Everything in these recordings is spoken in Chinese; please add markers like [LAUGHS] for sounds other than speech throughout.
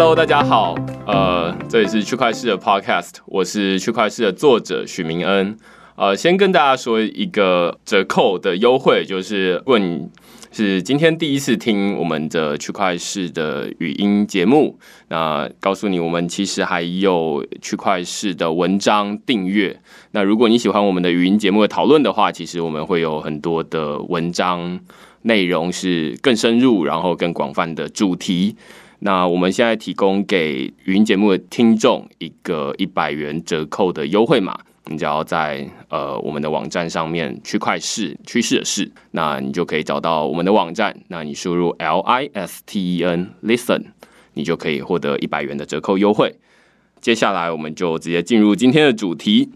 Hello，大家好，呃，这里是区块市的 Podcast，我是区块市的作者许明恩。呃，先跟大家说一个折扣的优惠，就是如果你是今天第一次听我们的区块市的语音节目，那告诉你，我们其实还有区块市的文章订阅。那如果你喜欢我们的语音节目的讨论的话，其实我们会有很多的文章内容是更深入，然后更广泛的主题。那我们现在提供给语音节目的听众一个一百元折扣的优惠码。你只要在呃我们的网站上面区块市趋势的市，那你就可以找到我们的网站。那你输入 L I S T E N listen，你就可以获得一百元的折扣优惠。接下来我们就直接进入今天的主题。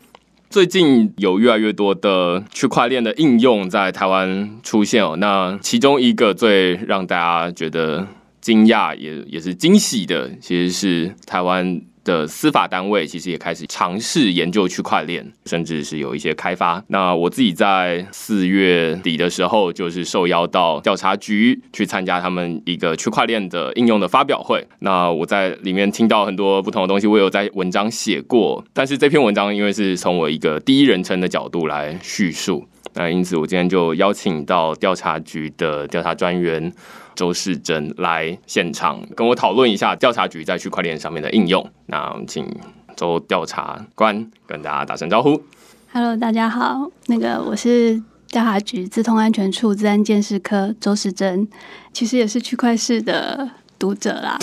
最近有越来越多的区块链的应用在台湾出现哦。那其中一个最让大家觉得惊讶也也是惊喜的，其实是台湾。的司法单位其实也开始尝试研究区块链，甚至是有一些开发。那我自己在四月底的时候，就是受邀到调查局去参加他们一个区块链的应用的发表会。那我在里面听到很多不同的东西，我有在文章写过，但是这篇文章因为是从我一个第一人称的角度来叙述，那因此我今天就邀请到调查局的调查专员。周世珍来现场跟我讨论一下调查局在区块链上面的应用。那我们请周调查官跟大家打声招呼。Hello，大家好，那个我是调查局自通安全处治安监视科周世珍，其实也是区块市的读者啦。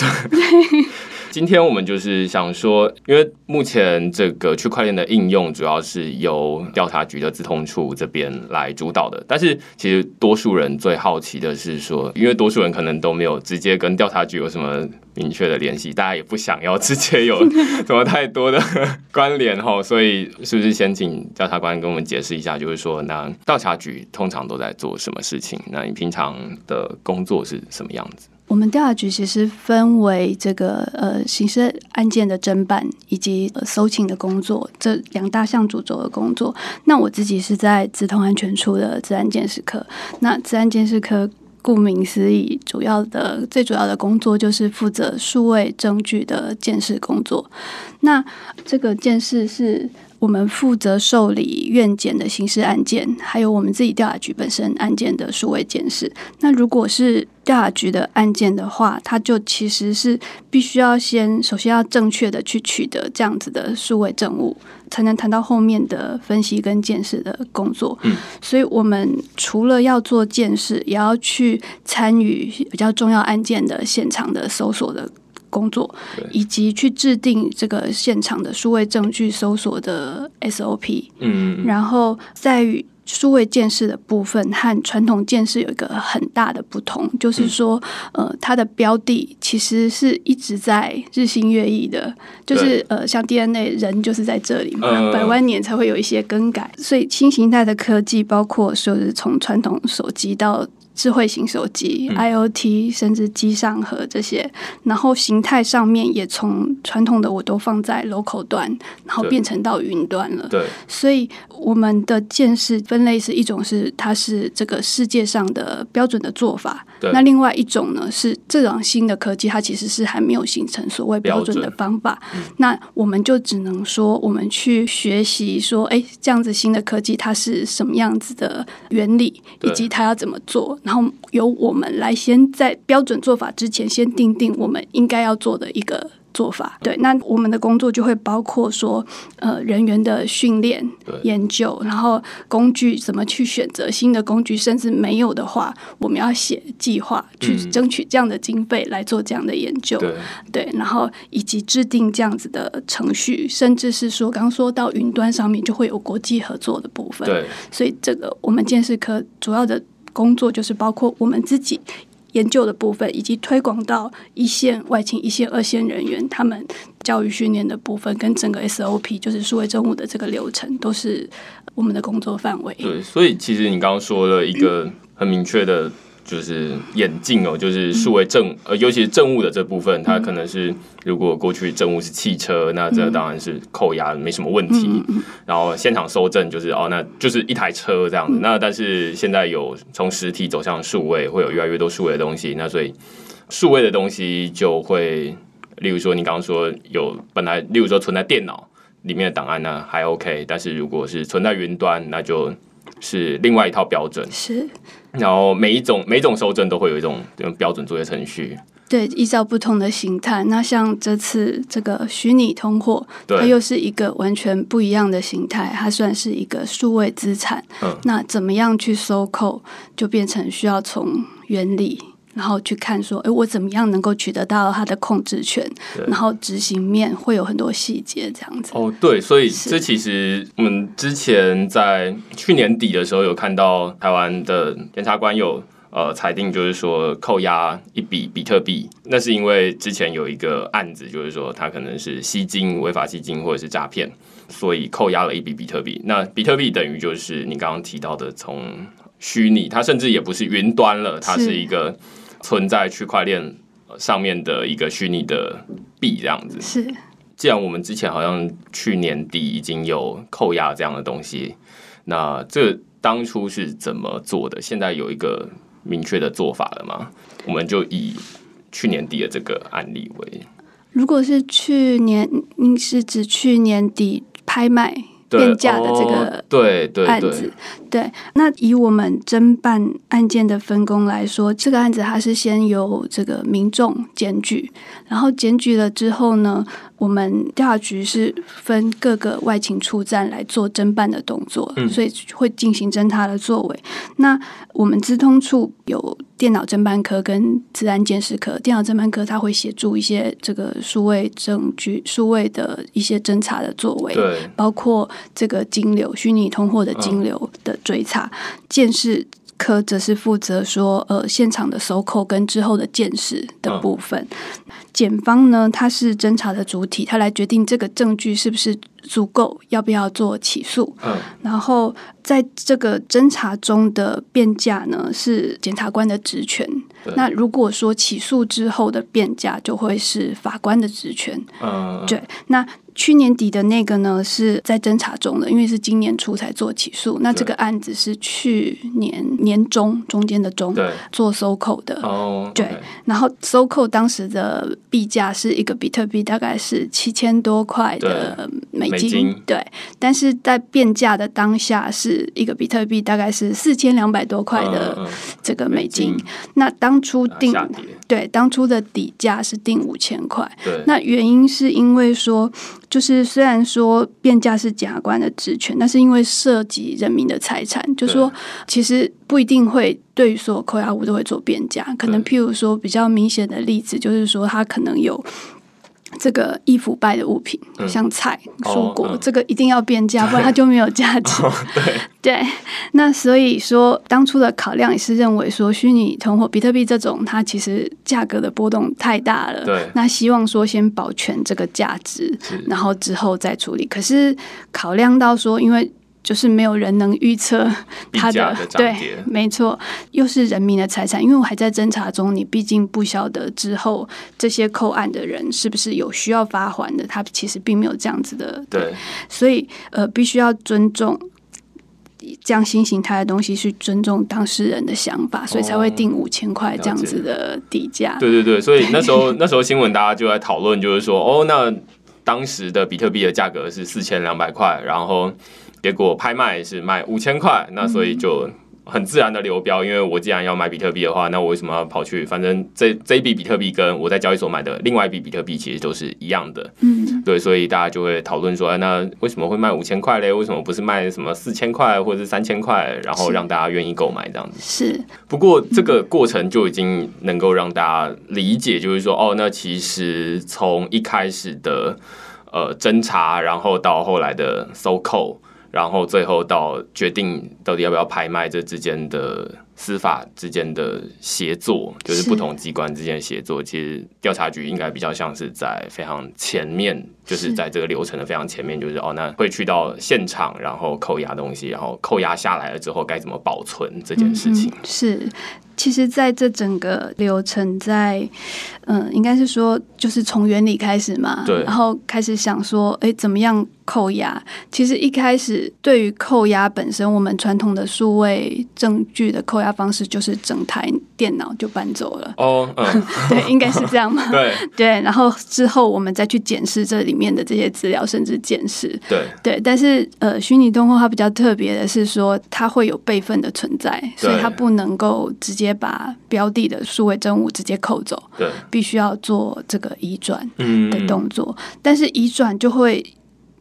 [LAUGHS] 今天我们就是想说，因为目前这个区块链的应用主要是由调查局的资通处这边来主导的，但是其实多数人最好奇的是说，因为多数人可能都没有直接跟调查局有什么明确的联系，大家也不想要直接有什么太多的关联哈，所以是不是先请调查官跟我们解释一下，就是说，那调查局通常都在做什么事情？那你平常的工作是什么样子？我们调查局其实分为这个呃刑事案件的侦办以及呃搜请的工作这两大项主轴的工作。那我自己是在资通安全处的治安监视科。那治安监视科顾名思义，主要的最主要的工作就是负责数位证据的监视工作。那这个监视是。我们负责受理院检的刑事案件，还有我们自己调查局本身案件的数位监视。那如果是调查局的案件的话，它就其实是必须要先首先要正确的去取得这样子的数位证物，才能谈到后面的分析跟监视的工作。嗯，所以我们除了要做监视，也要去参与比较重要案件的现场的搜索的。工作，以及去制定这个现场的数位证据搜索的 SOP，嗯，然后在于数位建设的部分和传统建设有一个很大的不同，就是说，呃，它的标的其实是一直在日新月异的，就是呃，像 DNA 人就是在这里嘛，百万年才会有一些更改，所以新形态的科技，包括说是从传统手机到。智慧型手机、IOT，甚至机上盒这些，然后形态上面也从传统的我都放在 local 端，然后变成到云端了。对，所以我们的见识分类是一种是它是这个世界上的标准的做法，那另外一种呢是这种新的科技，它其实是还没有形成所谓标准。的方法。那我们就只能说，我们去学习说，哎，这样子新的科技它是什么样子的原理，以及它要怎么做。然后由我们来先在标准做法之前，先定定我们应该要做的一个做法。对，那我们的工作就会包括说，呃，人员的训练、研究，然后工具怎么去选择新的工具，甚至没有的话，我们要写计划去争取这样的经费来做这样的研究。对，然后以及制定这样子的程序，甚至是说，刚刚说到云端上面就会有国际合作的部分。对，所以这个我们建设科主要的。工作就是包括我们自己研究的部分，以及推广到一线、外勤、一线、二线人员他们教育训练的部分，跟整个 SOP 就是数位政务的这个流程，都是我们的工作范围。对，所以其实你刚刚说了一个很明确的。就是眼镜哦，就是数位政呃，尤其是政务的这部分，它可能是如果过去政务是汽车，那这当然是扣押没什么问题。然后现场收证就是哦，那就是一台车这样子。那但是现在有从实体走向数位，会有越来越多数位的东西，那所以数位的东西就会例如说你刚刚说有本来，例如说存在电脑里面的档案呢还 OK，但是如果是存在云端，那就是另外一套标准。是，然后每一种每一种收证都会有一种这种标准作业程序。对，依照不同的形态。那像这次这个虚拟通货，它又是一个完全不一样的形态，它算是一个数位资产。嗯那怎么样去收扣，就变成需要从原理。然后去看说，哎，我怎么样能够取得到它的控制权？然后执行面会有很多细节，这样子。哦，对，所以这其实我们之前在去年底的时候有看到台湾的检察官有呃裁定，就是说扣押一笔比特币，那是因为之前有一个案子，就是说他可能是吸金、违法吸金或者是诈骗，所以扣押了一笔比特币。那比特币等于就是你刚刚提到的从虚拟，它甚至也不是云端了，它是是一个存在区块链呃上面的一个虚拟的币这样子。是既然我们之前好像去年底已经有扣押这样的东西，那这当初是怎么做的？现在有一个明确的做法了吗？我们就以去年底的这个案例为如果是去年，你是指去年底拍卖对变价的这哦个对对对案子，对，那以我们侦办案件的分工来说，这个案子它是先由这个民众检举，然后检举了之后呢，我们调查局是分各个外勤处站来做侦办的动作，嗯所以会进行侦查的作为。那我们资通处有电脑侦办科跟治安监视科，电脑侦办科它会协助一些这个数位证据、数位的一些侦查的作为，包括这个金流、虚拟通货的金流的追查，监视科则是负责说呃现场的收扣跟之后的鉴识的部分。检方呢，他是侦查的主体，他来决定这个证据是不是足够，要不要做起诉。嗯然后在这个侦查中的辩价呢，是检察官的职权对。那如果说起诉之后的辩价，就会是法官的职权。嗯，对，那去年底的那个呢，是在侦查中的，因为是今年初才做起诉。那这个案子是去年年中中间的中做收扣的，哦，对然后收扣当时的币价是一个比特币大概是七千多块的美金，美金。对，但是在变价的当下是一个比特币大概是四千两百多块的这个美金。那当初嗯定对当初的底价是定五千块，对，那原因是因为说，就是虽然说变价是检察官的职权，但是因为涉及人民的财产，就说其实不一定会对于所有扣押物都会做变价。可能譬如说比较明显的例子，就是说他可能有。这个易腐败的物品，嗯像菜、哦蔬果，嗯这个一定要变价，[LAUGHS] 不然它就没有价值。对 [LAUGHS] 对，那所以说当初的考量也是认为说，虚拟通货、比特币这种，它其实价格的波动太大了。对那希望说先保全这个价值，然后之后再处理。可是考量到说，因为就是没有人能预测它币价的对，没错，又是人民的财产，因为我还在侦查中，你毕竟不晓得之后这些扣案的人是不是有需要发还的，他其实并没有这样子的，对所以呃，必须要尊重。这样新形态的东西去尊重当事人的想法，所以才会定五千块这样子的底价。对对对，所以那时候那时候新闻大家就在讨论，就是说哦，那当时的比特币的价格是四千两百块，然后结果拍卖是卖五千块，那所以就很自然的流标，因为我既然要买比特币的话，那我为什么要跑去？反正这这一笔比特币跟我在交易所买的另外一笔比特币其实都是一样的，嗯，对，所以大家就会讨论说，哎那为什么会卖五千块嘞？为什么不是卖什么四千块或者是三千块，然后是让大家愿意购买这样子？是不过这个过程就已经能够让大家理解，就是说，哦，那其实从一开始的呃侦查，然后到后来的收扣，然后最后到决定到底要不要拍卖，这之间的司法之间的协作，就是是不同机关之间的协作，其实调查局应该比较像是在非常前面，就是是在这个流程的非常前面，就是哦，那会去到现场，然后扣押东西，然后扣押下来了之后该怎么保存这件事情嗯。是，其实在这整个流程在，嗯、应该是说，就是从原理开始嘛，对然后开始想说，哎，怎么样扣押？其实一开始对于扣押本身，我们传统的数位证据的扣押方式就是整台电脑就搬走了。哦，嗯，[LAUGHS] 对，应该是这样嘛？[LAUGHS] 对对，然后之后我们再去检视这里面的这些资料，甚至检视。对对，但是呃，虚拟动画它比较特别的是说，它会有备份的存在，所以它不能够直接把标的的数位真物直接扣走，对，必须要做这个移转嗯的动作。但是移转就会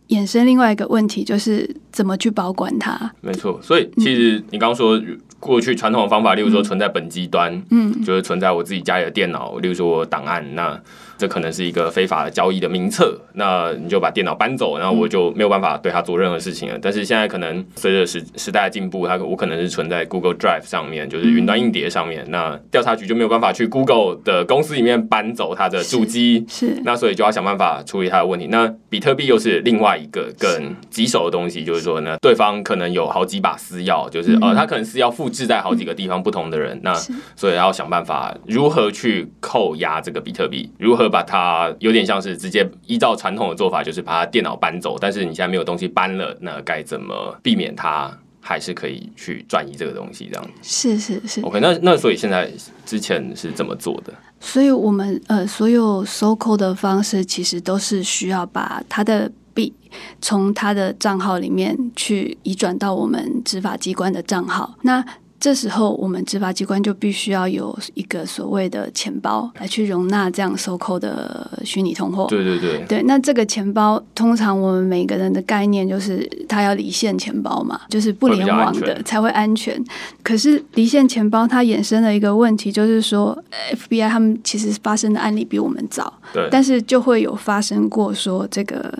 衍生另外一个问题，就是怎么去保管它。没错，所以其实你刚刚说过去传统的方法，例如说存在本机端，嗯，就是存在我自己家里的电脑，例如说我档案，那这可能是一个非法的交易的名册，那你就把电脑搬走，然后我就没有办法对它做任何事情了。但是现在可能随着时时代的进步，它我可能是存在 Google Drive 上面，就是云端硬碟上面，那调查局就没有办法去 Google 的公司里面搬走它的主机，是那所以就要想办法处理它的问题。那比特币又是另外一个更棘手的东西，就是说呢，对方可能有好几把私钥，就是、呃，他可能私钥复制在好几个地方不同的人，那所以要想办法如何去扣押这个比特币，如何把它有点像是直接依照传统的做法，就是把它电脑搬走，但是你现在没有东西搬了，那该怎么避免它还是可以去转移这个东西这样是是是，？OK，那那所以现在之前是怎么做的？所以我们呃，所有收扣的方式其实都是需要把他的币从他的账号里面去移转到我们执法机关的账号。那这时候，我们执法机关就必须要有一个所谓的钱包来去容纳这样收扣的虚拟通货。对对对，对，那这个钱包通常我们每个人的概念就是它要离线钱包嘛，就是不联网的才会安全。可是离线钱包它衍生了一个问题，就是说呃 FBI 他们其实发生的案例比我们早，对，但是就会有发生过说这个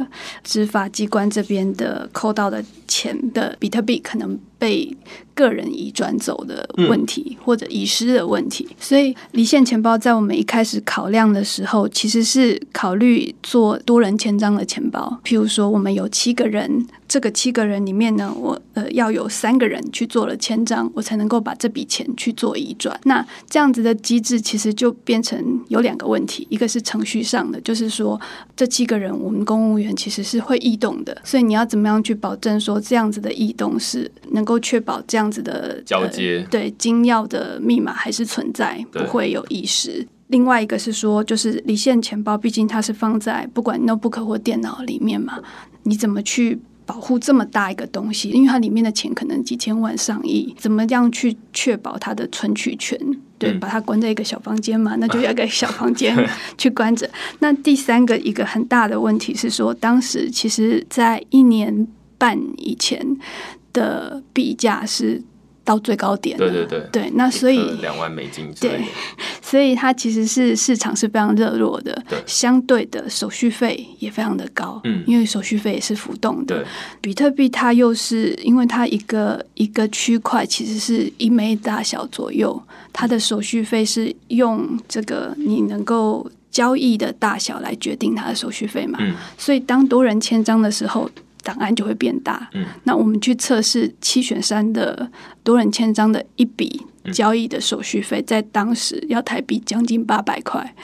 执法机关这边的扣到的钱的比特币可能被个人移转走的问题，或者遗失的问题。所以离线钱包在我们一开始考量的时候，其实是考虑做多人签章的钱包。譬如说，我们有七个人，这个七个人里面呢，我呃要有三个人去做了签章，我才能够把这笔钱去做移转。那这样子的机制其实就变成有两个问题，一个是程序上的，就是说这七个人我们公务员其实是会异动的，所以你要怎么样去保证说这样子的异动是能够确保这样子的交接呃对金钥的密码还是存在，不会有遗失。另外一个是说，就是离线钱包，毕竟它是放在不管 notebook 或电脑里面嘛，你怎么去保护这么大一个东西？因为它里面的钱可能几千万、上亿，怎么样去确保它的存取权？对，嗯把它关在一个小房间嘛，那就 [LAUGHS] 要一个小房间 [LAUGHS] 去关着。那第三个一个很大的问题是说，当时其实在一年半以前的币价是到最高点。的，对对对。对，那所以两万美金之类的。对，[LAUGHS] 所以它其实是市场是非常热络的对，相对的手续费也非常的高，嗯。因为手续费也是浮动的。对。比特币它又是因为它一个一个区块其实是一枚大小左右，它的手续费是用这个你能够交易的大小来决定它的手续费嘛，嗯。所以当多人签章的时候。档案就会变大。嗯，那我们去测试七选三的多人签章的一笔嗯。交易的手续费，在当时要台币将近八百块。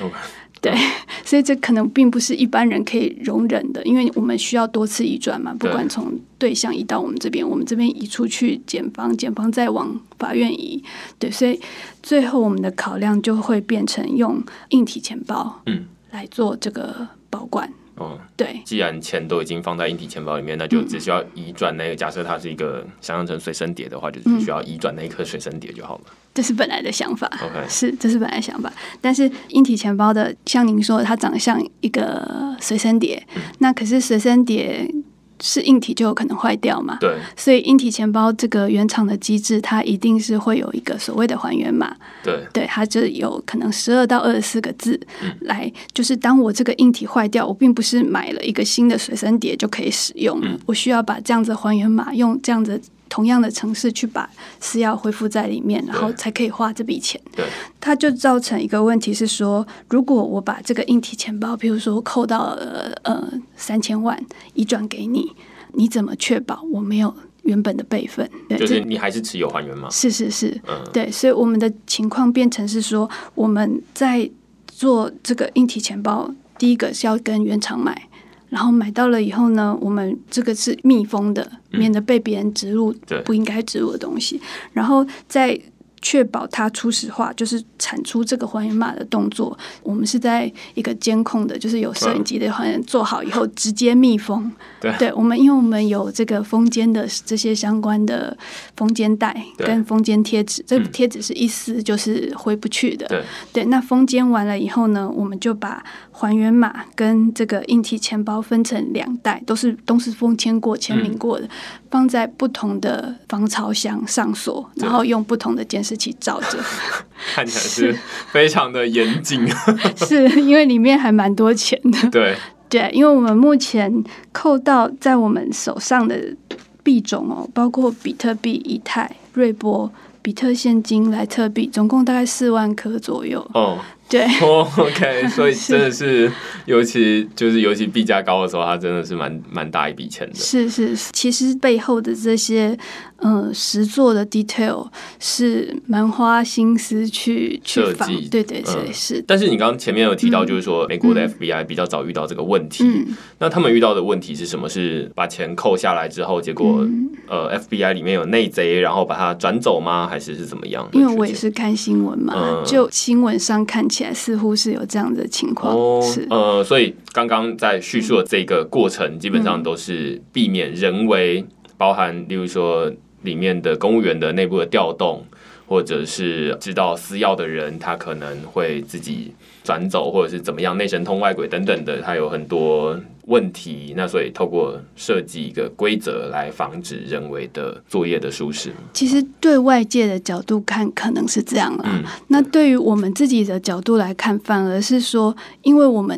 对，[LAUGHS] 所以这可能并不是一般人可以容忍的，因为我们需要多次移转嘛，不管从对象移到我们这边，我们这边移出去检方，检方再往法院移，对，所以最后我们的考量就会变成用硬体钱包，嗯，来做这个保管，哦，对，既然钱都已经放在硬体钱包里面，那就只需要移转那个。假设它是一个想象成随身碟的话，就只需要移转那一颗随身碟就好了。这是本来的想法。OK，是，这是本来想法，但是硬体钱包的，像您说的，它长得像一个随身碟，嗯那可是随身碟是硬体就有可能坏掉嘛，对。所以硬体钱包这个原厂的机制，它一定是会有一个所谓的还原码，对。对，它就有可能十二到二十四个字，嗯。来就是当我这个硬体坏掉，我并不是买了一个新的随身碟就可以使用，嗯。我需要把这样子还原码用这样子同样的城市去把私钥恢复在里面，然后才可以花这笔钱。对它就造成一个问题是说，如果我把这个硬体钱包，比如说扣到呃呃三千万移转给你，你怎么确保我没有原本的备份？对，就是你还是持有还原吗。是是是，嗯，对，所以我们的情况变成是说，我们在做这个硬体钱包，第一个是要跟原厂买，然后买到了以后呢，我们这个是密封的，嗯。免得被别人植入不应该植入的东西，然后在确保它初始化，就是产出这个还原码的动作，我们是在一个监控的，就是有摄影机的还原做好以后直接密封。对，我们因为我们有这个封间的这些相关的封间带跟封间贴纸，这个贴纸是一撕就是回不去的。对，对，那封间完了以后呢，我们就把还原码跟这个硬体钱包分成两袋，都是都是封签过、签名过的，放在不同的防潮箱上锁，然后用不同的监视器照着，[LAUGHS] 看起来是非常的严谨。是 [LAUGHS] 因为里面还蛮多钱的。对。对，因为我们目前扣到在我们手上的币种哦，包括比特币、以太、瑞波、比特现金、莱特币，总共大概四万颗左右。哦。对，[LAUGHS] OK，[LAUGHS] 所以真的是，尤其就是尤其币价高的时候，它真的是蛮蛮大一笔钱的。是是，其实背后的这些嗯实作的 detail 是蛮花心思去设计。对对对，是。但是你刚刚前面有提到，就是说美国的 FBI 比较早遇到这个问题。嗯。那他们遇到的问题是什么？是把钱扣下来之后，结果呃 FBI 里面有内贼，然后把它转走吗？还是是怎么样？因为我也是看新闻嘛，就新闻上看起。来似乎是有这样的情况，是呃，所以刚刚在叙述的这个过程，基本上都是避免人为，包含例如说里面的公务员的内部的调动，或者是知道私钥的人，他可能会自己转走，或者是怎么样内神通外鬼等等的，他有很多。问题，那所以透过设计一个规则来防止人为的作业的疏失。其实对外界的角度看，可能是这样啦。那对于我们自己的角度来看，反而是说，因为我们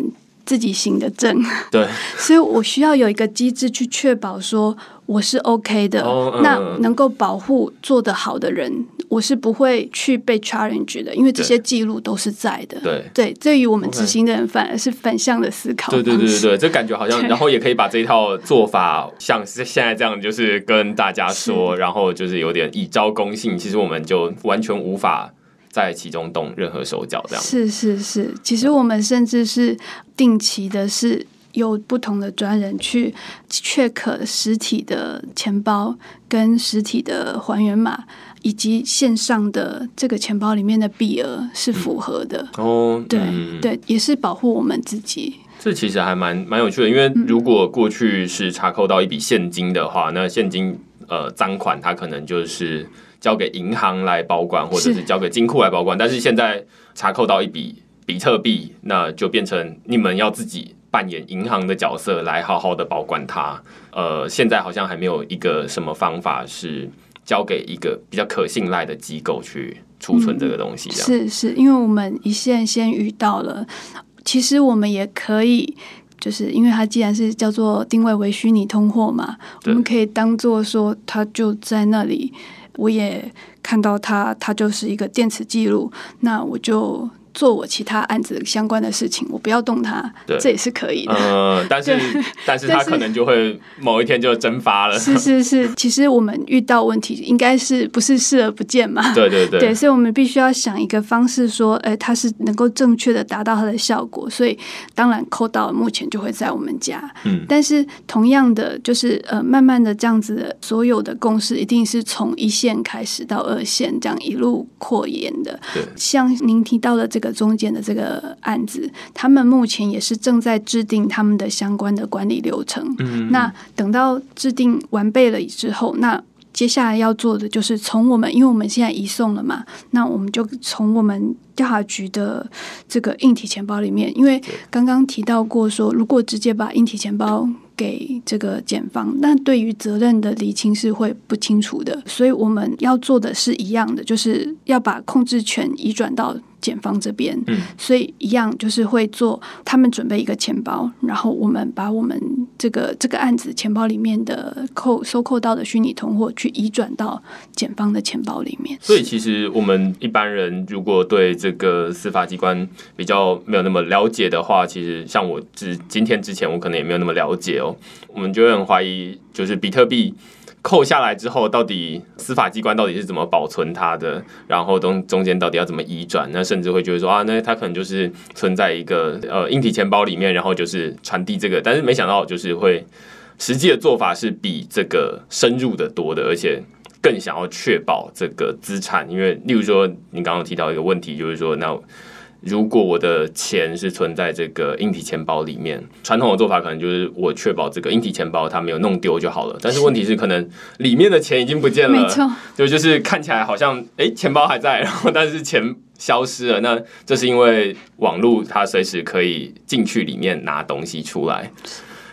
自己行的正，对，[LAUGHS] 所以我需要有一个机制去确保说我是 OK 的，那能够保护做得好的人。我是不会去被 challenge 的，因为这些记录都是在的。对对，对于我们执行的人，反而是反向的思考。对对对对对，[LAUGHS] 这感觉好像，然后也可以把这一套做法，像是现在这样，就是跟大家说，然后就是有点以招攻信。其实我们就完全无法在其中动任何手脚，这样。是是是，其实我们甚至是定期的，是有不同的专人去 check 实体的钱包跟实体的还原码。以及线上的这个钱包里面的币额是符合的哦，对对，也是保护我们自己。这其实还蛮蛮有趣的，因为如果过去是查扣到一笔现金的话，那现金呃赃款它可能就是交给银行来保管，或者是交给金库来保管。但是现在查扣到一笔比特币，那就变成你们要自己扮演银行的角色来好好的保管它。呃，现在好像还没有一个什么方法是。交给一个比较可信赖的机构去储存这个东西，是是，因为我们一线先遇到了，其实我们也可以，就是因为它既然是叫做定位为虚拟通货嘛，我们可以当做说它就在那里，我也看到它，它就是一个电池记录，那我就。做我其他案子相关的事情，我不要动它，这也是可以的。呃，[LAUGHS] 但是但是它可能就会某一天就蒸发了。是是是，[LAUGHS] 其实我们遇到问题应该是不是视而不见嘛？对对对。对，所以我们必须要想一个方式，说，哎，它是能够正确的达到它的效果。所以当然扣到目前就会在我们家。嗯。但是同样的，就是呃，慢慢的这样子，的所有的共识一定是从一线开始到二线，这样一路扩延的。对。像您提到的这。这个中间的这个案子，他们目前也是正在制定他们的相关的管理流程。嗯，那等到制定完备了之后，那接下来要做的就是从我们，因为我们现在移送了嘛，那我们就从我们调查局的这个硬体钱包里面，因为刚刚提到过说，如果直接把硬体钱包。给这个检方，那对于责任的厘清是会不清楚的，所以我们要做的是一样的，就是要把控制权移转到检方这边。嗯，所以一样就是会做，他们准备一个钱包，然后我们把我们这个这个案子钱包里面的扣收扣到的虚拟通货去移转到检方的钱包里面。所以其实我们一般人如果对这这个司法机关比较没有那么了解的话，其实像我之今天之前，我可能也没有那么了解哦。我们就会很怀疑，就是比特币扣下来之后，到底司法机关到底是怎么保存它的？然后中中间到底要怎么移转？那甚至会觉得说啊，那它可能就是存在一个呃硬体钱包里面，然后就是传递这个。但是没想到，就是会实际的做法是比这个深入的多的，而且更想要确保这个资产，因为例如说你刚刚提到一个问题，就是说那。如果我的钱是存在这个硬体钱包里面，传统的做法可能就是我确保这个硬体钱包它没有弄丢就好了。但是问题是，可能里面的钱已经不见了，没错，就 [LAUGHS] 就是看起来好像哎钱包还在，然后但是钱消失了。那这是因为网络它随时可以进去里面拿东西出来，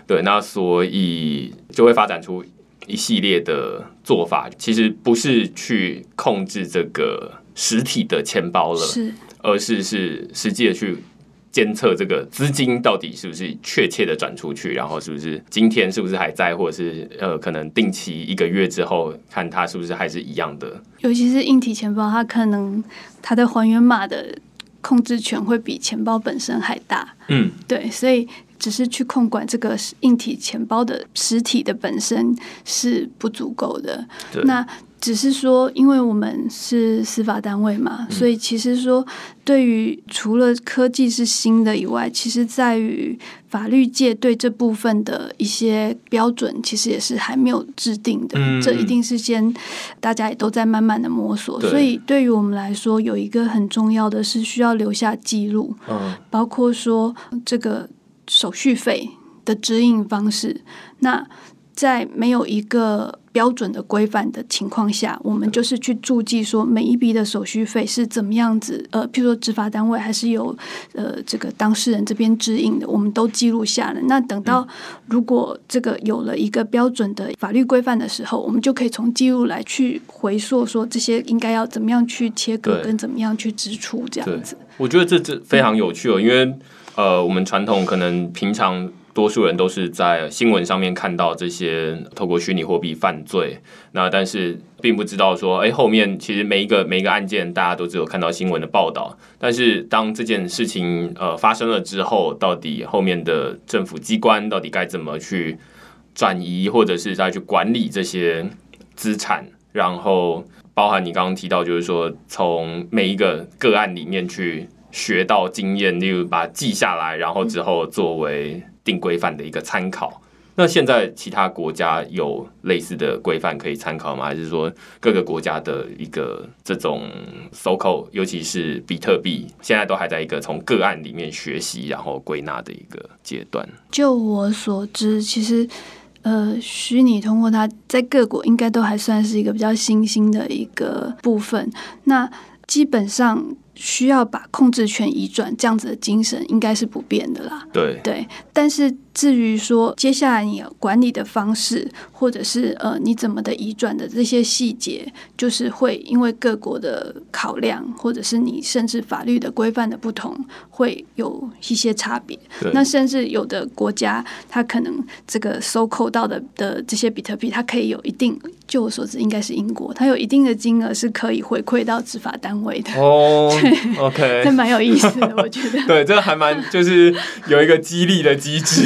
对，那所以就会发展出一系列的做法，其实不是去控制这个实体的钱包了，是。而是是实际的去监测这个资金到底是不是确切的转出去，然后是不是今天是不是还在，或者是呃可能定期一个月之后看它是不是还是一样的。尤其是硬体钱包，它可能它的还原码的控制权会比钱包本身还大。嗯，对，所以只是去控管这个硬体钱包的实体的本身是不足够的。那只是说，因为我们是司法单位嘛，所以其实说，对于除了科技是新的以外，其实在于法律界对这部分的一些标准，其实也是还没有制定的。这一定是先大家也都在慢慢的摸索。所以对于我们来说，有一个很重要的是需要留下记录，包括说这个手续费的指引方式。那在没有一个标准的规范的情况下，我们就是去注记说每一笔的手续费是怎么样子。呃，譬如说执法单位还是有呃这个当事人这边指引的，我们都记录下了。那等到如果这个有了一个标准的法律规范的时候，我们就可以从记录来去回溯说这些应该要怎么样去切割，跟怎么样去支出这样子。我觉得这这非常有趣哦，因为呃，我们传统可能平常。多数人都是在新闻上面看到这些透过虚拟货币犯罪，那但是并不知道说，哎，后面其实每一个每一个案件，大家都只有看到新闻的报道。但是当这件事情呃发生了之后，到底后面的政府机关到底该怎么去转移，或者是再去管理这些资产？然后包含你刚刚提到，就是说从每一个个案里面去学到经验，例如把它记下来，然后之后作为。定规范的一个参考。那现在其他国家有类似的规范可以参考吗？还是说各个国家的一个这种 SOCO，尤其是比特币，现在都还在一个从个案里面学习然后归纳的一个阶段？就我所知，其实呃，虚拟通货它在各国应该都还算是一个比较新兴的一个部分。那基本上。需要把控制权移转这样子的精神应该是不变的啦。对对，但是至于说接下来你管理的方式，或者是呃你怎么的移转的这些细节，就是会因为各国的考量，或者是你甚至法律的规范的不同，会有一些差别。那甚至有的国家，它可能这个收扣到的的这些比特币，它可以有一定，就我所知，应该是英国，它有一定的金额是可以回馈到执法单位的。哦。[LAUGHS] OK，[LAUGHS] 这蛮有意思的，我觉得。对，这还蛮就是有一个激励的机制。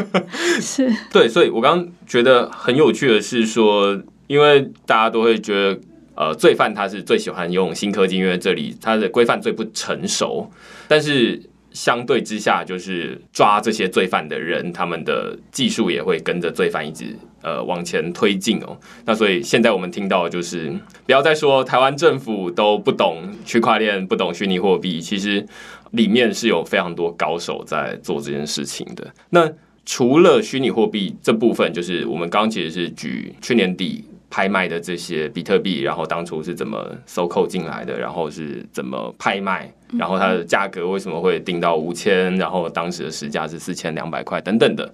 [LAUGHS] 是。对，所以我刚刚觉得很有趣的是说，因为大家都会觉得，呃，罪犯他是最喜欢用新科技，因为这里它的规范最不成熟，但是。相对之下，就是抓这些罪犯的人，他们的技术也会跟着罪犯一直呃往前推进哦。那所以现在我们听到就是，不要再说台湾政府都不懂区块链、不懂虚拟货币，其实里面是有非常多高手在做这件事情的。那除了虚拟货币这部分，就是我们刚其实是举去年底。拍卖的这些比特币，然后当初是怎么收购进来的，然后是怎么拍卖，然后它的价格为什么会定到五千，然后当时的市价是四千两百块等等的。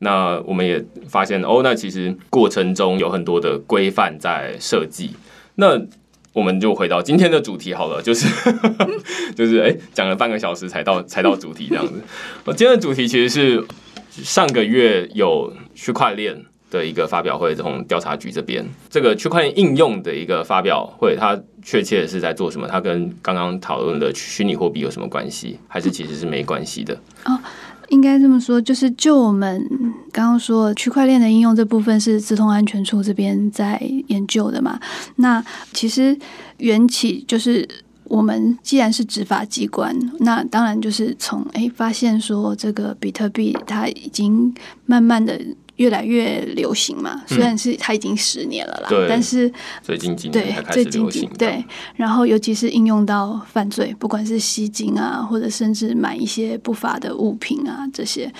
那我们也发现哦，那其实过程中有很多的规范在设计。那我们就回到今天的主题好了，就是 [LAUGHS] 就是哎，讲了半个小时才到才到主题这样子。我今天的主题其实是上个月有区块链。的一个发表会，从调查局这边，这个区块链应用的一个发表会，它确切是在做什么？它跟刚刚讨论的虚拟货币有什么关系？还是其实是没关系的？哦，应该这么说，就是就我们刚刚说区块链的应用这部分是资通安全处这边在研究的嘛？那其实缘起就是。我们既然是执法机关，那当然就是从诶发现说这个比特币它已经慢慢的越来越流行嘛。虽然是它已经十年了啦，对但是最近几对最近对，然后尤其是应用到犯罪，不管是吸金啊，或者甚至买一些不法的物品啊，这些。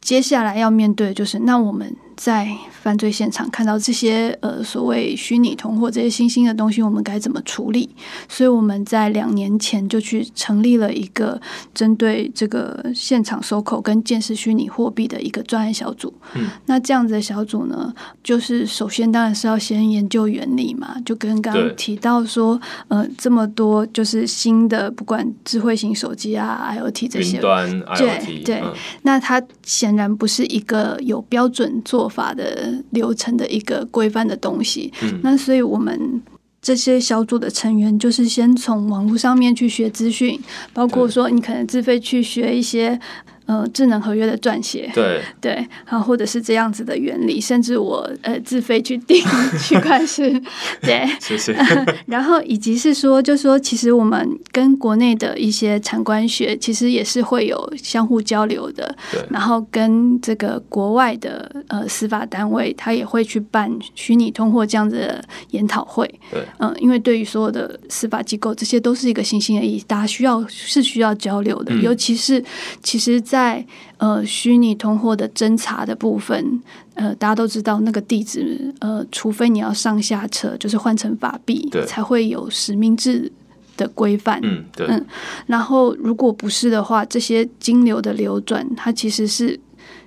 接下来要面对就是，那我们在犯罪现场看到这些呃所谓虚拟通货这些新兴的东西，我们该怎么处理？所以我们在两年前就去成立了一个针对这个现场收口跟见识虚拟货币的一个专案小组。嗯，那这样子的小组呢，就是首先当然是要先研究原理嘛，就跟刚刚提到说，呃，这么多就是新的不管智慧型手机啊、IoT 这些云，端对对嗯那它显然不是一个有标准做法的流程的一个规范的东西。嗯那所以我们。这些小组的成员就是先从网络上面去学资讯，包括说你可能自费去学一些呃智能合约的撰写，对，对，然后，或者是这样子的原理，甚至我呃自费去订区块链，对，[LAUGHS] 谢谢。[LAUGHS] 然后以及是说，就说其实我们跟国内的一些产官学其实也是会有相互交流的，对。然后跟这个国外的呃司法单位，他也会去办虚拟通货这样子的研讨会，对，嗯、因为对于所有的司法机构，这些都是一个新兴的意义，大家需要是需要交流的，嗯。尤其是其实在，呃虚拟通货的侦查的部分，呃大家都知道那个地址，呃除非你要上下车，就是换成法币，才会有实名制的规范，嗯，对，嗯然后如果不是的话，这些金流的流转，它其实是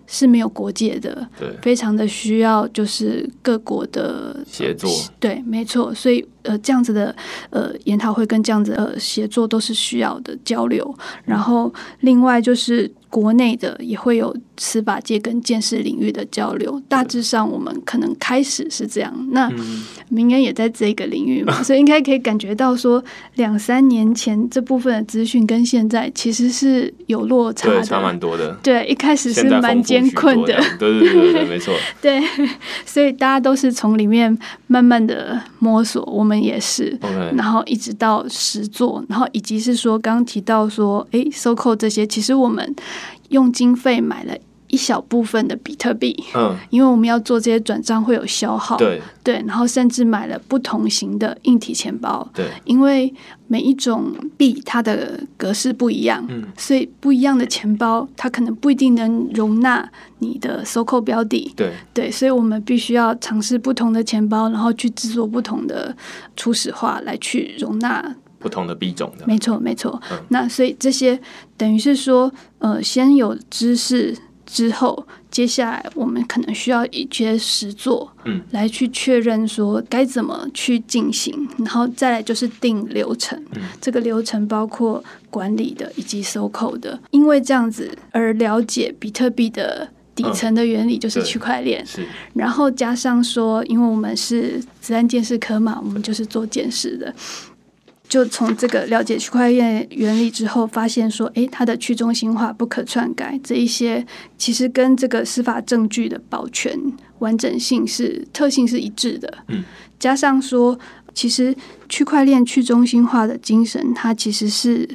是没有国界的，对，非常的需要就是各国的协作，对，没错，所以呃，这样子的呃研讨会跟这样子的呃协作都是需要的交流。然后另外就是国内的也会有司法界跟建设领域的交流。大致上我们可能开始是这样。那嗯，明恩也在这个领域嘛，[LAUGHS] 所以应该可以感觉到说，两三年前这部分的资讯跟现在其实是有落差，的。差蛮多的。对，一开始是蛮艰困的对对对对，没错，[LAUGHS] 对，所以大家都是从里面慢慢的摸索，我们也是。然后一直到实作，然后以及是说刚刚提到说，哎，收购这些，其实我们用经费买了一小部分的比特币，嗯，因为我们要做这些转账会有消耗，对。对，然后甚至买了不同型的硬体钱包，对，因为每一种币它的格式不一样，嗯。所以不一样的钱包它可能不一定能容纳你的收购标的，对，对，所以我们必须要尝试不同的钱包，然后去制作不同的初始化来去容纳。不同的币种的，没错，没错。嗯。那所以这些等于是说，呃，先有知识之后，接下来我们可能需要一些实作，嗯，来去确认说该怎么去进行，然后再来就是定流程。嗯。这个流程包括管理的以及收购的，因为这样子而了解比特币的。底层的原理就是区块链，是，然后加上说，因为我们是子弹监视科嘛，我们就是做监视的，就从这个了解区块链原理之后，发现说，诶，它的去中心化、不可篡改这一些，其实跟这个司法证据的保全完整性是特性是一致的。嗯，加上说，其实区块链去中心化的精神，它其实是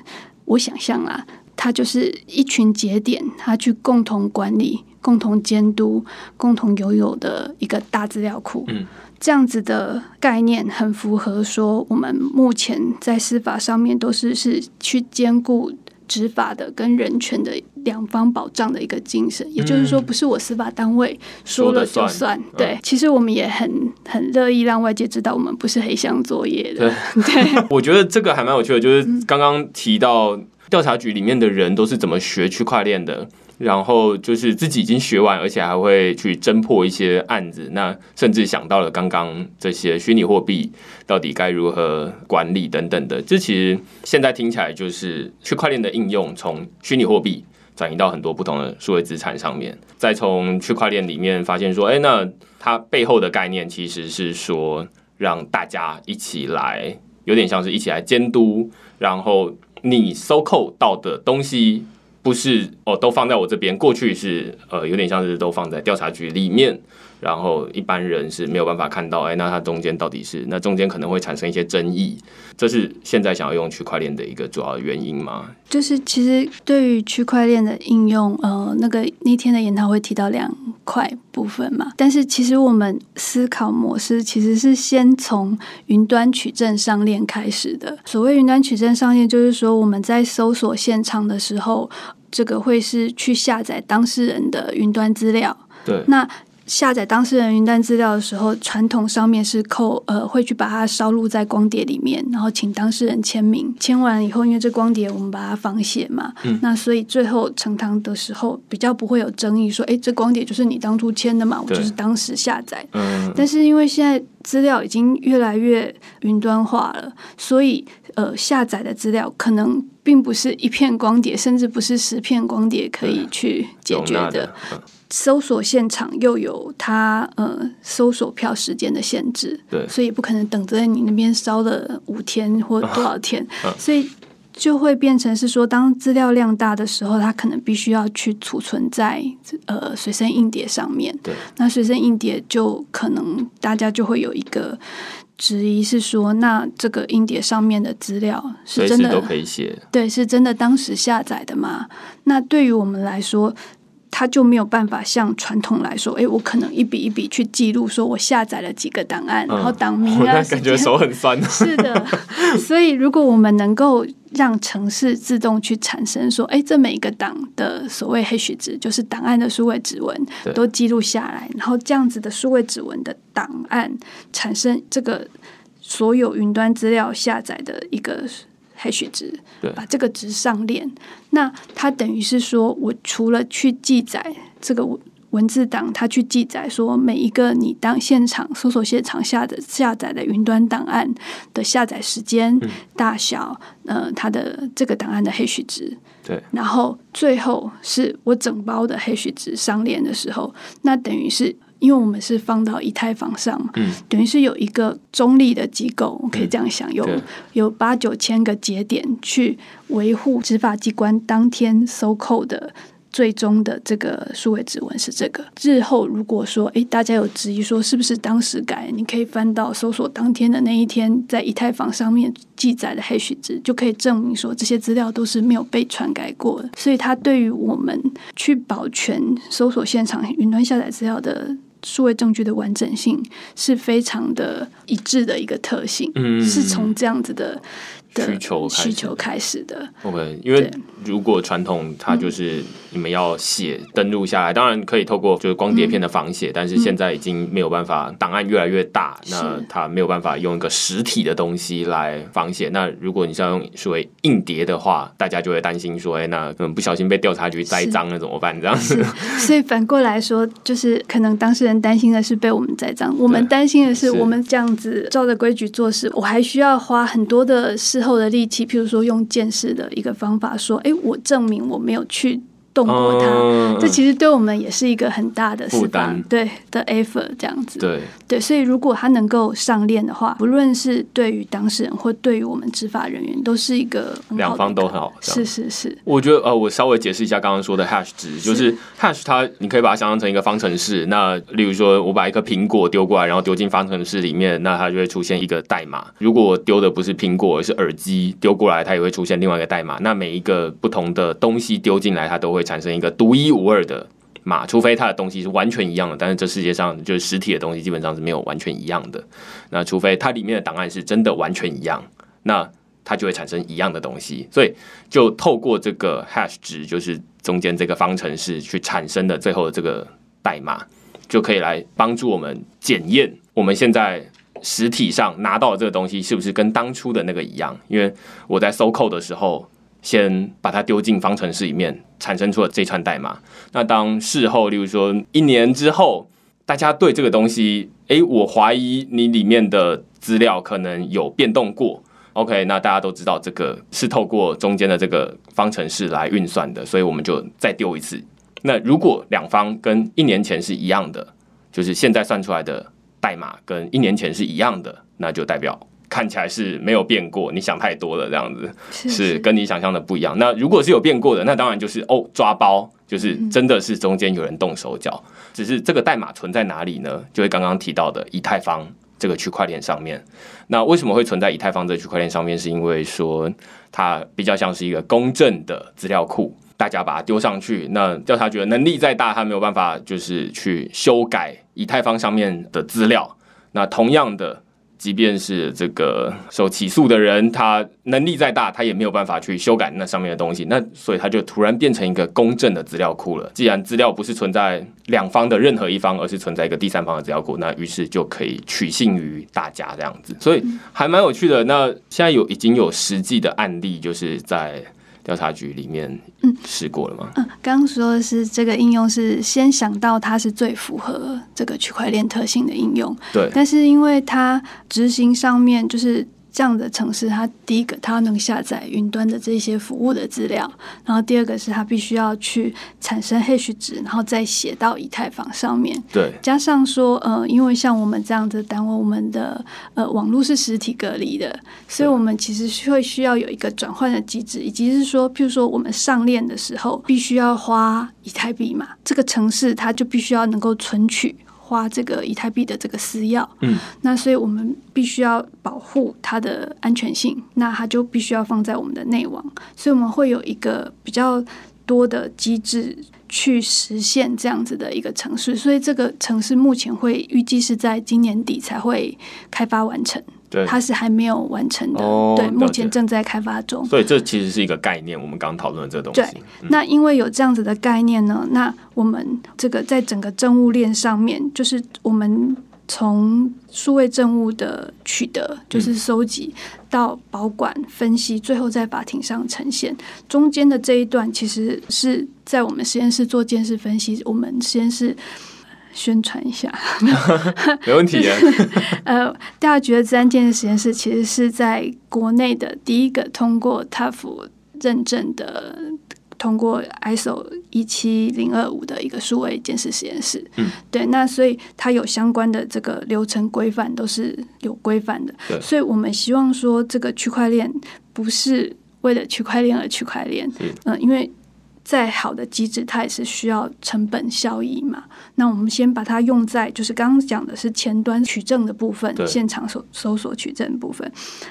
我想象啊，它就是一群节点，它去共同管理、共同监督、共同拥有的一个大资料库。嗯，这样子的概念很符合说，我们目前在司法上面都是是去兼顾执法的跟人权的两方保障的一个精神。也就是说，不是我司法单位说了就算算。对，其实我们也很很乐意让外界知道，我们不是黑箱作业的。对，[LAUGHS] 我觉得这个还蛮有趣的，就是刚刚提到调查局里面的人都是怎么学区块链的，然后就是自己已经学完，而且还会去侦破一些案子，那甚至想到了刚刚这些虚拟货币到底该如何管理等等的。这其实现在听起来就是区块链的应用，从虚拟货币。转移到很多不同的数位资产上面，再从区块链里面发现说，哎、那它背后的概念其实是说，让大家一起来，有点像是一起来监督，然后你收购到的东西不是哦都放在我这边，过去是呃有点像是都放在调查局里面，然后一般人是没有办法看到，哎，那它中间到底是那中间可能会产生一些争议，这是现在想要用区块链的一个主要原因吗？就是其实对于区块链的应用，呃，那个那天的研讨会提到两块部分嘛，但是其实我们思考模式其实是先从云端取证上链开始的。所谓云端取证上链，就是说我们在搜索现场的时候，这个会是去下载当事人的云端资料。对，那下载当事人云端资料的时候，传统上面是扣呃会去把它烧录在光碟里面，然后请当事人签名，签完以后，因为这光碟我们把它仿写嘛，嗯。那所以最后呈堂的时候比较不会有争议，说哎这光碟就是你当初签的嘛，我就是当时下载。嗯，但是因为现在资料已经越来越云端化了，所以呃下载的资料可能并不是一片光碟，甚至不是十片光碟可以去解决的。搜索现场又有它呃搜索票时间的限制，对所以不可能等着在你那边烧了五天或多少天，[LAUGHS] 嗯所以就会变成是说，当资料量大的时候，它可能必须要去储存在呃随身硬碟上面。对，那随身硬碟就可能大家就会有一个质疑是说，那这个硬碟上面的资料是真的都可以写，对，是真的当时下载的吗？那对于我们来说，它就没有办法像传统来说，哎，我可能一笔一笔去记录，说我下载了几个档案，然后档名我啊，感觉手很酸。[LAUGHS] 是的，[LAUGHS] 所以如果我们能够让城市自动去产生说，哎，这每一个档的所谓 hash 值，就是档案的数位指纹都记录下来，然后这样子的数位指纹的档案产生这个所有云端资料下载的一个 hash 值，把这个值上链，那它等于是说我除了去记载这个文文字档，它去记载说每一个你当现场搜索现场下的下载的云端档案的下载时间、嗯。大小，呃，它的这个档案的 hash 值，对，然后最后是我整包的 hash 值上链的时候，那等于是因为我们是放到以太坊上嘛，嗯等于是有一个中立的机构，我可以这样想，有有八九千个节点去维护执法机关当天收扣的。最终的这个数位指纹是这个。日后如果说，诶，大家有质疑说是不是当时改，你可以翻到搜索当天的那一天在以太坊上面记载的 hash 值，就可以证明说这些资料都是没有被篡改过的。所以它对于我们去保全搜索现场云端下载资料的数位证据的完整性是非常的一致的一个特性，嗯。是从这样子的的需求开始。需求开始的。OK，因为如果传统它就是你们要写登录下来，当然可以透过就是光碟片的仿写，但是现在已经没有办法，档案越来越大，那它没有办法用一个实体的东西来仿写。那如果你是要用所谓硬碟的话，大家就会担心说，哎、那可能不小心被调查局栽赃了怎么办？这样。子，所以反过来说，就是可能当事人担心的是被我们栽赃，我们担心的是是。我们这样子照着规矩做事，我还需要花很多的事后的力气，譬如说用见识的一个方法说，哎，我证明我没有去动过它。嗯这其实对我们也是一个很大的负担对的 effort 这样子。对。对，所以如果它能够上链的话，不论是对于当事人或对于我们执法人员，都是一个两方都很好是是是，我觉得呃，我稍微解释一下刚刚说的 hash 值，就是 hash 它你可以把它想象成一个方程式。那例如说，我把一颗苹果丢过来，然后丢进方程式里面，那它就会出现一个代码。如果我丢的不是苹果，而是耳机丢过来，它也会出现另外一个代码。那每一个不同的东西丢进来，它都会产生一个独一无二的。码，除非它的东西是完全一样的，但是这世界上就是实体的东西基本上是没有完全一样的。那除非它里面的档案是真的完全一样，那它就会产生一样的东西。所以就透过这个 hash 值，就是中间这个方程式去产生的最后的这个代码，就可以来帮助我们检验我们现在实体上拿到的这个东西是不是跟当初的那个一样。因为我在搜扣的时候，先把它丢进方程式里面，产生出了这串代码。那当事后，例如说一年之后，大家对这个东西，诶，我怀疑你里面的资料可能有变动过。OK，那大家都知道这个是透过中间的这个方程式来运算的，所以我们就再丢一次。那如果两方跟一年前是一样的，就是现在算出来的代码跟一年前是一样的，那就代表看起来是没有变过。你想太多了，这样子是是跟你想象的不一样。那如果是有变过的，那当然就是哦抓包，就是真的是中间有人动手脚，只是这个代码存在哪里呢？就是刚刚提到的以太坊这个区块链上面。那为什么会存在以太坊这个区块链上面？是因为说它比较像是一个公正的资料库，大家把它丢上去，那调查局的能力再大，他没有办法就是去修改以太坊上面的资料。那同样的。即便是这个受起诉的人，他能力再大，他也没有办法去修改那上面的东西。那所以他就突然变成一个公正的资料库了。既然资料不是存在两方的任何一方，而是存在一个第三方的资料库，那于是就可以取信于大家这样子。所以还蛮有趣的。那现在有已经有实际的案例，就是在。调查局里面，嗯，试过了吗？嗯，刚刚说的是这个应用是先想到它是最符合这个区块链特性的应用，对，但是因为它执行上面就是。这样的城市，它第一个它能下载云端的这些服务的资料，然后第二个是它必须要去产生 hash 值，然后再写到以太坊上面。对，加上说，呃，因为像我们这样的单位，我们的呃网络是实体隔离的，所以我们其实会需要有一个转换的机制，以及是说，譬如说我们上链的时候，必须要花以太币嘛，这个城市它就必须要能够存取。花这个以太币的这个私钥，嗯，那所以我们必须要保护它的安全性，那它就必须要放在我们的内网，所以我们会有一个比较多的机制去实现这样子的一个城市，所以这个城市目前会预计是在今年底才会开发完成。它是还没有完成的，对，目前正在开发中。所以这其实是一个概念，我们刚讨论的这个东西。对，那因为有这样子的概念呢，那我们这个在整个政务链上面，就是我们从数位政务的取得，就是收集到保管、分析，最后在法庭上呈现，中间的这一段，其实是在我们实验室做监视分析，我们实验室。宣传一下，[LAUGHS] 没问题啊。[LAUGHS] 呃，第二局的自然建设实验室其实是在国内的第一个通过 TUF 认证的，通过 ISO 一七零二五的一个数位建设实验室。嗯，对，那所以它有相关的这个流程规范都是有规范的。对，所以我们希望说，这个区块链不是为了区块链而区块链。嗯，因为。再好的机制，它也是需要成本效益嘛。那我们先把它用在，就是刚刚讲的是前端取证的部分，现场搜搜索取证部分。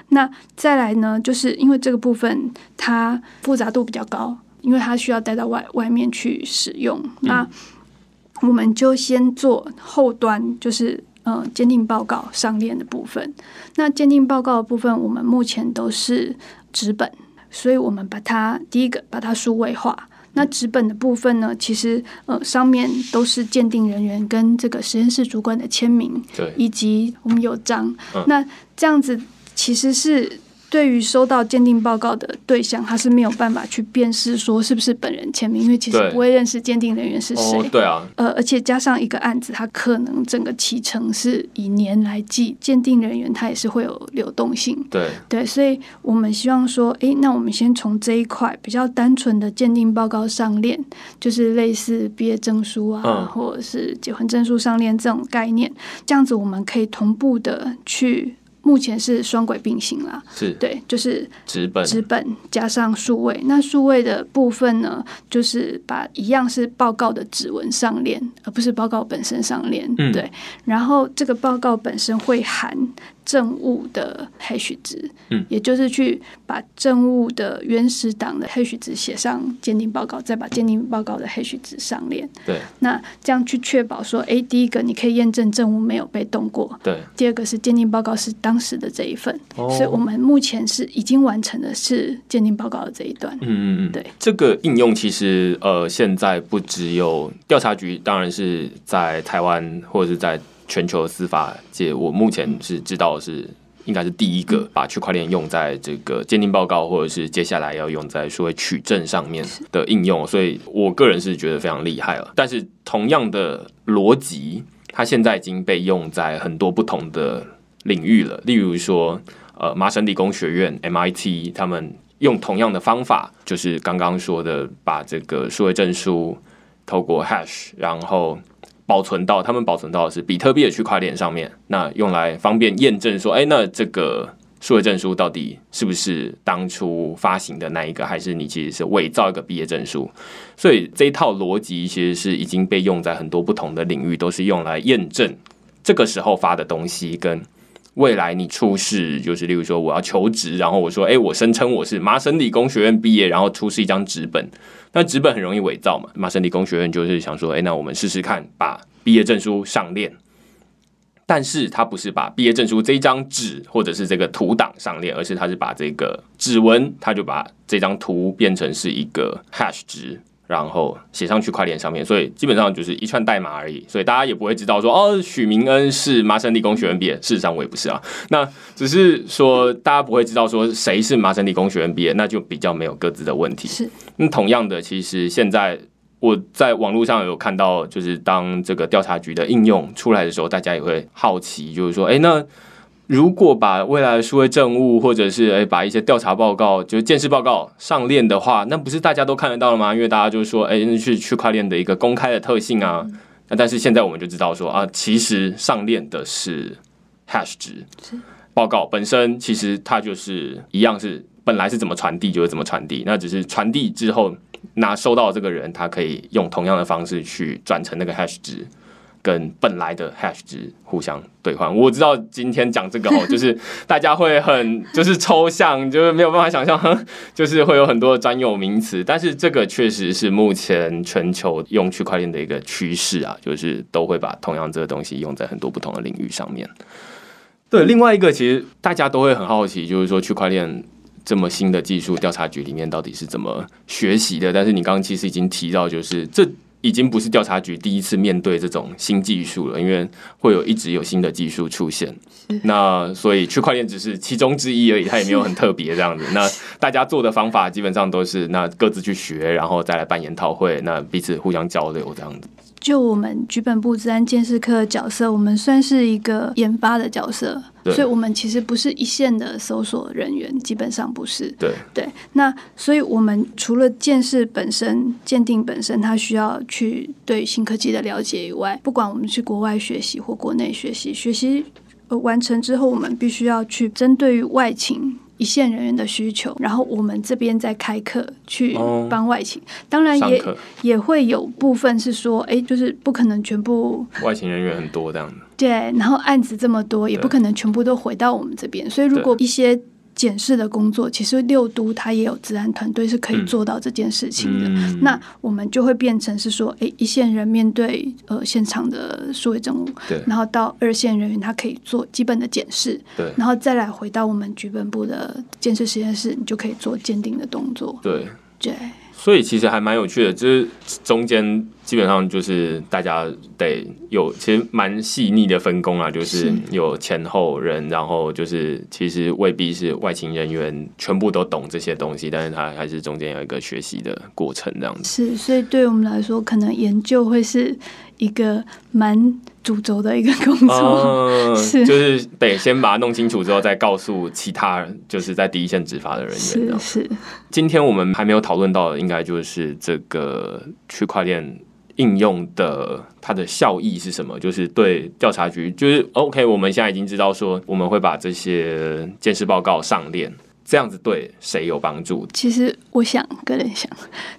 那再来呢，就是因为这个部分它复杂度比较高，因为它需要带到外外面去使用。那我们就先做后端，就是呃鉴定报告上链的部分。那鉴定报告的部分，我们目前都是纸本，所以我们把它第一个把它数位化。那纸本的部分呢？其实呃，上面都是鉴定人员跟这个实验室主管的签名，对，以及我们有章。那这样子其实是。对于收到鉴定报告的对象，他是没有办法去辨识说是不是本人签名，因为其实不会认识鉴定人员是谁。对啊，呃，而且加上一个案子，它可能整个期程是以年来计，鉴定人员他也是会有流动性。对对，所以我们希望说，哎，那我们先从这一块比较单纯的鉴定报告上链，就是类似毕业证书啊，或者是结婚证书上链这种概念，这样子我们可以同步的去。目前是双轨并行啦，是对，就是纸本纸本加上数位。那数位的部分呢，就是把一样是报告的指纹上链，而不是报告本身上链。对，然后这个报告本身会含。政务的 hash 值，嗯，也就是去把政务的原始档的 hash 值写上鉴定报告，再把鉴定报告的 hash 值上链。对，那这样去确保说，哎，第一个你可以验证政务没有被动过，对；第二个是鉴定报告是当时的这一份，所以我们目前是已经完成的是鉴定报告的这一段。嗯嗯嗯，对。这个应用其实呃，现在不只有调查局，当然是在台湾或者是在。全球司法界，我目前是知道是应该是第一个把区块链用在这个鉴定报告，或者是接下来要用在所谓取证上面的应用，所以我个人是觉得非常厉害了。但是同样的逻辑，它现在已经被用在很多不同的领域了。例如说，呃，麻省理工学院 MIT 他们用同样的方法，就是刚刚说的，把这个数位证书透过 hash，然后。保存到他们保存到的是比特币的区块链上面，那用来方便验证说，哎，那这个数位证书到底是不是当初发行的那一个，还是你其实是伪造一个毕业证书？所以这一套逻辑其实是已经被用在很多不同的领域，都是用来验证这个时候发的东西跟未来你出示，就是例如说我要求职，然后我说，哎，我声称我是麻省理工学院毕业，然后出示一张纸本，那纸本很容易伪造嘛。麻省理工学院就是想说，哎，那我们试试看，把毕业证书上链。但是他不是把毕业证书这张纸或者是这个图档上链，而是他是把这个指纹，他就把这张图变成是一个 hash 值，然后写上去块链上面，所以基本上就是一串代码而已，所以大家也不会知道说哦，许明恩是麻省理工学院毕业，事实上我也不是啊，那只是说大家不会知道说谁是麻省理工学院毕业，那就比较没有各自的问题。是，那同样的，其实现在。我在网络上有看到，就是当这个调查局的应用出来的时候，大家也会好奇，就是说，哎，那如果把未来的数位政务，或者是诶把一些调查报告，就是见识报告上链的话，那不是大家都看得到了吗？因为大家就是说，哎，那是区块链的一个公开的特性啊。那但是现在我们就知道说啊，其实上链的是 hash 值，报告本身其实它就是一样是本来是怎么传递就是怎么传递，那只是传递之后。那收到这个人，他可以用同样的方式去转成那个 hash 值，跟本来的 hash 值互相兑换。我知道今天讲这个哦，[LAUGHS] 就是大家会很就是抽象，就是没有办法想象，就是会有很多专有名词。但是这个确实是目前全球用区块链的一个趋势啊，就是都会把同样这个东西用在很多不同的领域上面。对，另外一个其实大家都会很好奇，就是说区块链。这么新的技术，调查局里面到底是怎么学习的？但是你刚刚其实已经提到，就是这已经不是调查局第一次面对这种新技术了，因为会有一直有新的技术出现。那所以区块链只是其中之一而已，它也没有很特别这样子。那大家做的方法基本上都是那各自去学，然后再来办研讨会，那彼此互相交流这样子。就我们局本部治安建设科的角色，我们算是一个研发的角色，所以我们其实不是一线的搜索人员，基本上不是。对对，那所以我们除了建设本身、鉴定本身，它需要去对新科技的了解以外，不管我们去国外学习或国内学习，学习完成之后，我们必须要去针对于外勤。一线人员的需求，然后我们这边在开课去帮外勤，当然也也会有部分是说，哎，就是不可能全部外勤人员很多这样的，对，然后案子这么多，也不可能全部都回到我们这边，所以如果一些。检视的工作，其实六都它也有治安团队是可以做到这件事情的。那我们就会变成是说，哎，一线人面对呃现场的数位证物，对，然后到二线人员他可以做基本的检视，对，然后再来回到我们局本部的建设实验室，你就可以做鉴定的动作，对，对。所以其实还蛮有趣的，就是中间基本上就是大家得有其实蛮细腻的分工啊，就是有前后人，然后就是其实未必是外勤人员全部都懂这些东西，但是他还是中间有一个学习的过程这样子。是，所以对我们来说，可能研究会是。一个蛮主轴的一个工作，[LAUGHS] 是就是得先把它弄清楚之后，再告诉其他就是在第一线执法的人员。是是。今天我们还没有讨论到的，应该就是这个区块链应用的它的效益是什么？就是对调查局，就是 OK，我们现在已经知道说，我们会把这些监视报告上链。这样子对谁有帮助？其实我想，个人想，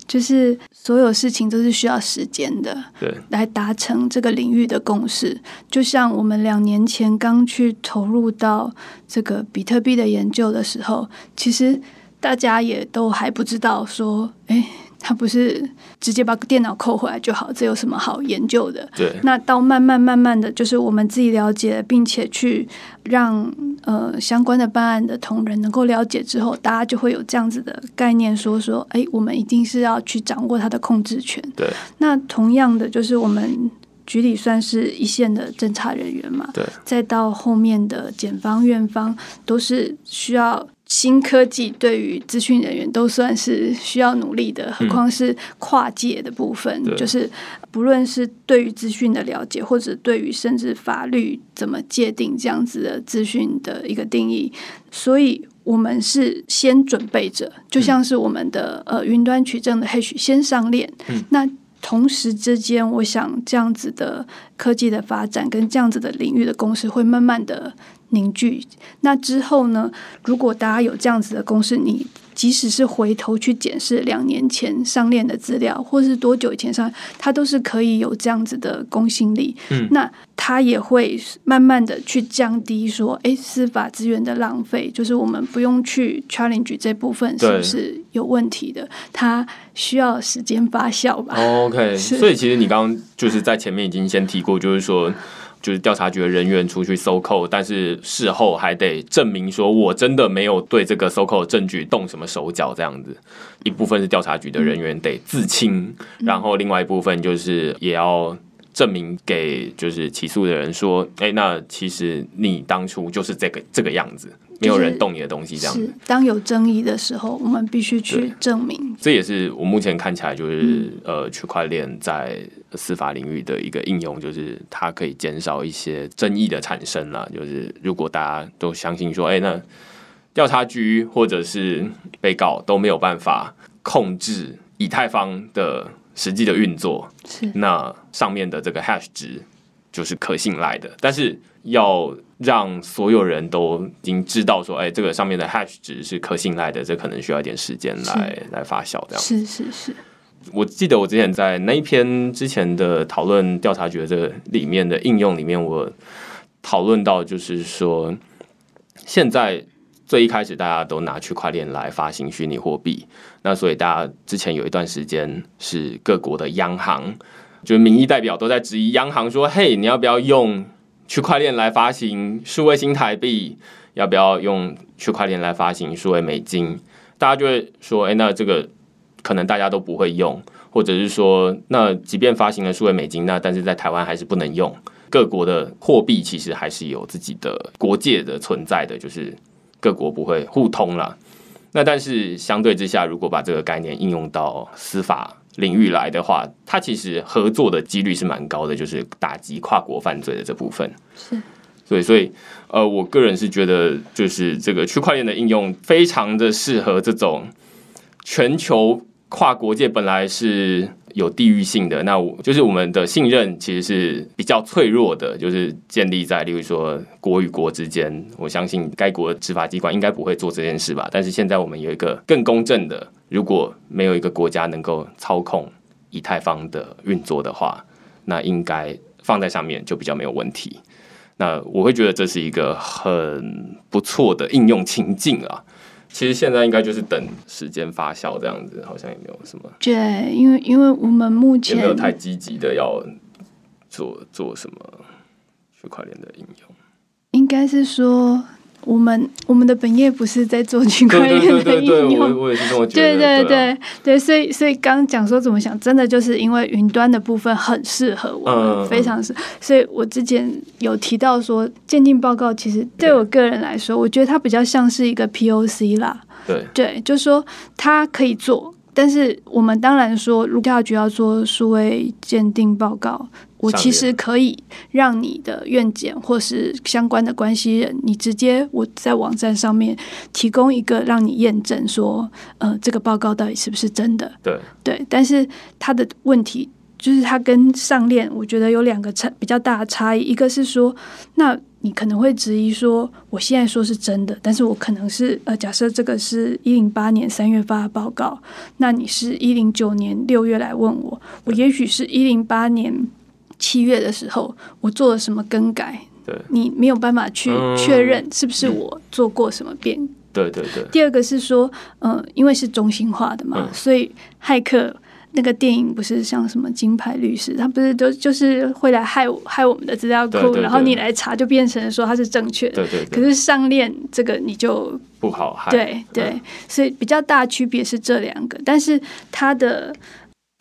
就是所有事情都是需要时间的，对，来达成这个领域的共识。就像我们两年前刚去投入到这个比特币的研究的时候，其实大家也都还不知道说，哎。他不是直接把电脑扣回来就好，这有什么好研究的？对。那到慢慢慢慢的就是我们自己了解，并且去让呃相关的办案的同仁能够了解之后，大家就会有这样子的概念，说说，哎，我们一定是要去掌握他的控制权。对。那同样的，就是我们局里算是一线的侦查人员嘛，对。再到后面的检方、院方，都是需要。新科技对于资讯人员都算是需要努力的，何况是跨界的部分，就是不论是对于资讯的了解，或者对于甚至法律怎么界定这样子的资讯的一个定义，所以我们是先准备着，就像是我们的呃云端取证的 H 先上链，那同时之间，我想这样子的科技的发展跟这样子的领域的公司会慢慢的。凝聚。那之后呢，如果大家有这样子的公式，你即使是回头去检视两年前上链的资料，或是多久以前上，它都是可以有这样子的公信力。嗯那它也会慢慢的去降低说，哎，司法资源的浪费，就是我们不用去 challenge 这部分是不是有问题的，它需要时间发酵吧。哦 OK，[LAUGHS] 所以其实你刚刚就是在前面已经先提过，就是说。就是调查局的人员出去搜扣，但是事后还得证明说我真的没有对这个搜扣证据动什么手脚，这样子。一部分是调查局的人员得自清，然后另外一部分就是也要证明给就是起诉的人说，哎、那其实你当初就是这个这个样子，没有人动你的东西，这样子。是，当有争议的时候，我们必须去证明。这也是我目前看起来就是、呃区块链在司法领域的一个应用，就是它可以减少一些争议的产生啦。就是如果大家都相信说，哎、那调查局或者是被告都没有办法控制以太坊的实际的运作，是那上面的这个 hash 值就是可信赖的，但是要让所有人都已经知道说，哎、这个上面的 hash 值是可信赖的，这可能需要一点时间来来发酵。这样，是是是，我记得我之前在那一篇之前的讨论调查局的这个里面的应用里面，我讨论到就是说，现在最一开始大家都拿区块链来发行虚拟货币，那所以大家之前有一段时间是各国的央行，就是民意代表都在质疑央行说：“嘿，你要不要用区块链来发行数位新台币？要不要用区块链来发行数位美金？”大家就会说：“哎、那这个可能大家都不会用，或者是说，那即便发行了数位美金，那但是在台湾还是不能用。各国的货币其实还是有自己的国界的存在的，就是各国不会互通啦。那但是相对之下，如果把这个概念应用到司法领域来的话，它其实合作的几率是蛮高的，就是打击跨国犯罪的这部分。是对，所以呃，我个人是觉得，就是这个区块链的应用非常的适合这种全球跨国界本来是有地域性的，那我就是我们的信任其实是比较脆弱的，就是建立在例如说国与国之间，我相信该国的执法机关应该不会做这件事吧。但是现在我们有一个更公正的，如果没有一个国家能够操控以太坊的运作的话，那应该放在上面就比较没有问题。那我会觉得这是一个很不错的应用情境啊。其实现在应该就是等时间发酵这样子，好像也没有什么，对，因为因为我们目也没有太积极的要做做什么区块链的应用。应该是说，我们我们的本业不是在做区块对对链的对对对，应用。我我也是这么觉对得。对对啊对，所以所以刚讲说怎么想，真的就是因为云端的部分很适合我们，嗯非常适。所以我之前有提到说，鉴定报告其实对我个人来说，我觉得它比较像是一个 POC 啦。对对，就是说它可以做，但是我们当然说，如调局要做数位鉴定报告，我其实可以让你的院检或是相关的关系人，你直接我在网站上面提供一个让你验证说，呃，这个报告到底是不是真的。对。对，但是他的问题就是他跟上链，我觉得有两个差比较大的差异，一个是说，那你可能会质疑说，我现在说是真的，但是我可能是呃，假设这个是一零八年三月发的报告，那你是一零九年六月来问我，我也许是一零八年七月的时候，我做了什么更改。对你没有办法去嗯确认是不是我做过什么变对对对，第二个是说，呃，因为是中心化的嘛，嗯所以骇客那个电影不是像什么金牌律师，他不是都就是会来害我害我们的资料库，对对对然后你来查就变成说它是正确的。对对对，可是上链这个你就不好害。对对，所以比较大区别是这两个，但是它的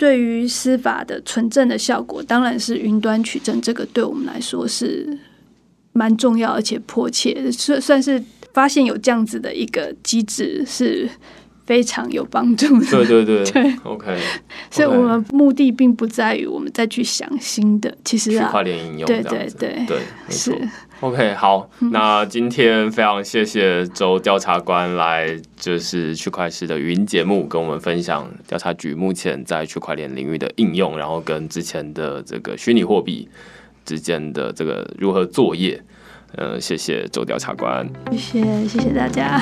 对于司法的纯正的效果，当然是云端取证，这个对我们来说是蛮重要而且迫切的，算算是发现有这样子的一个机制是非常有帮助的。对对对 [LAUGHS] 对，OK，所以我们目的并不在于我们再去想新的，其实区啊，块链应用对对对对，是。OK，好，那今天非常谢谢周调查官来，就是区块市的语音节目，跟我们分享调查局目前在区块链领域的应用，然后跟之前的这个虚拟货币之间的这个如何作业。呃，谢谢周调查官，谢谢谢谢大家。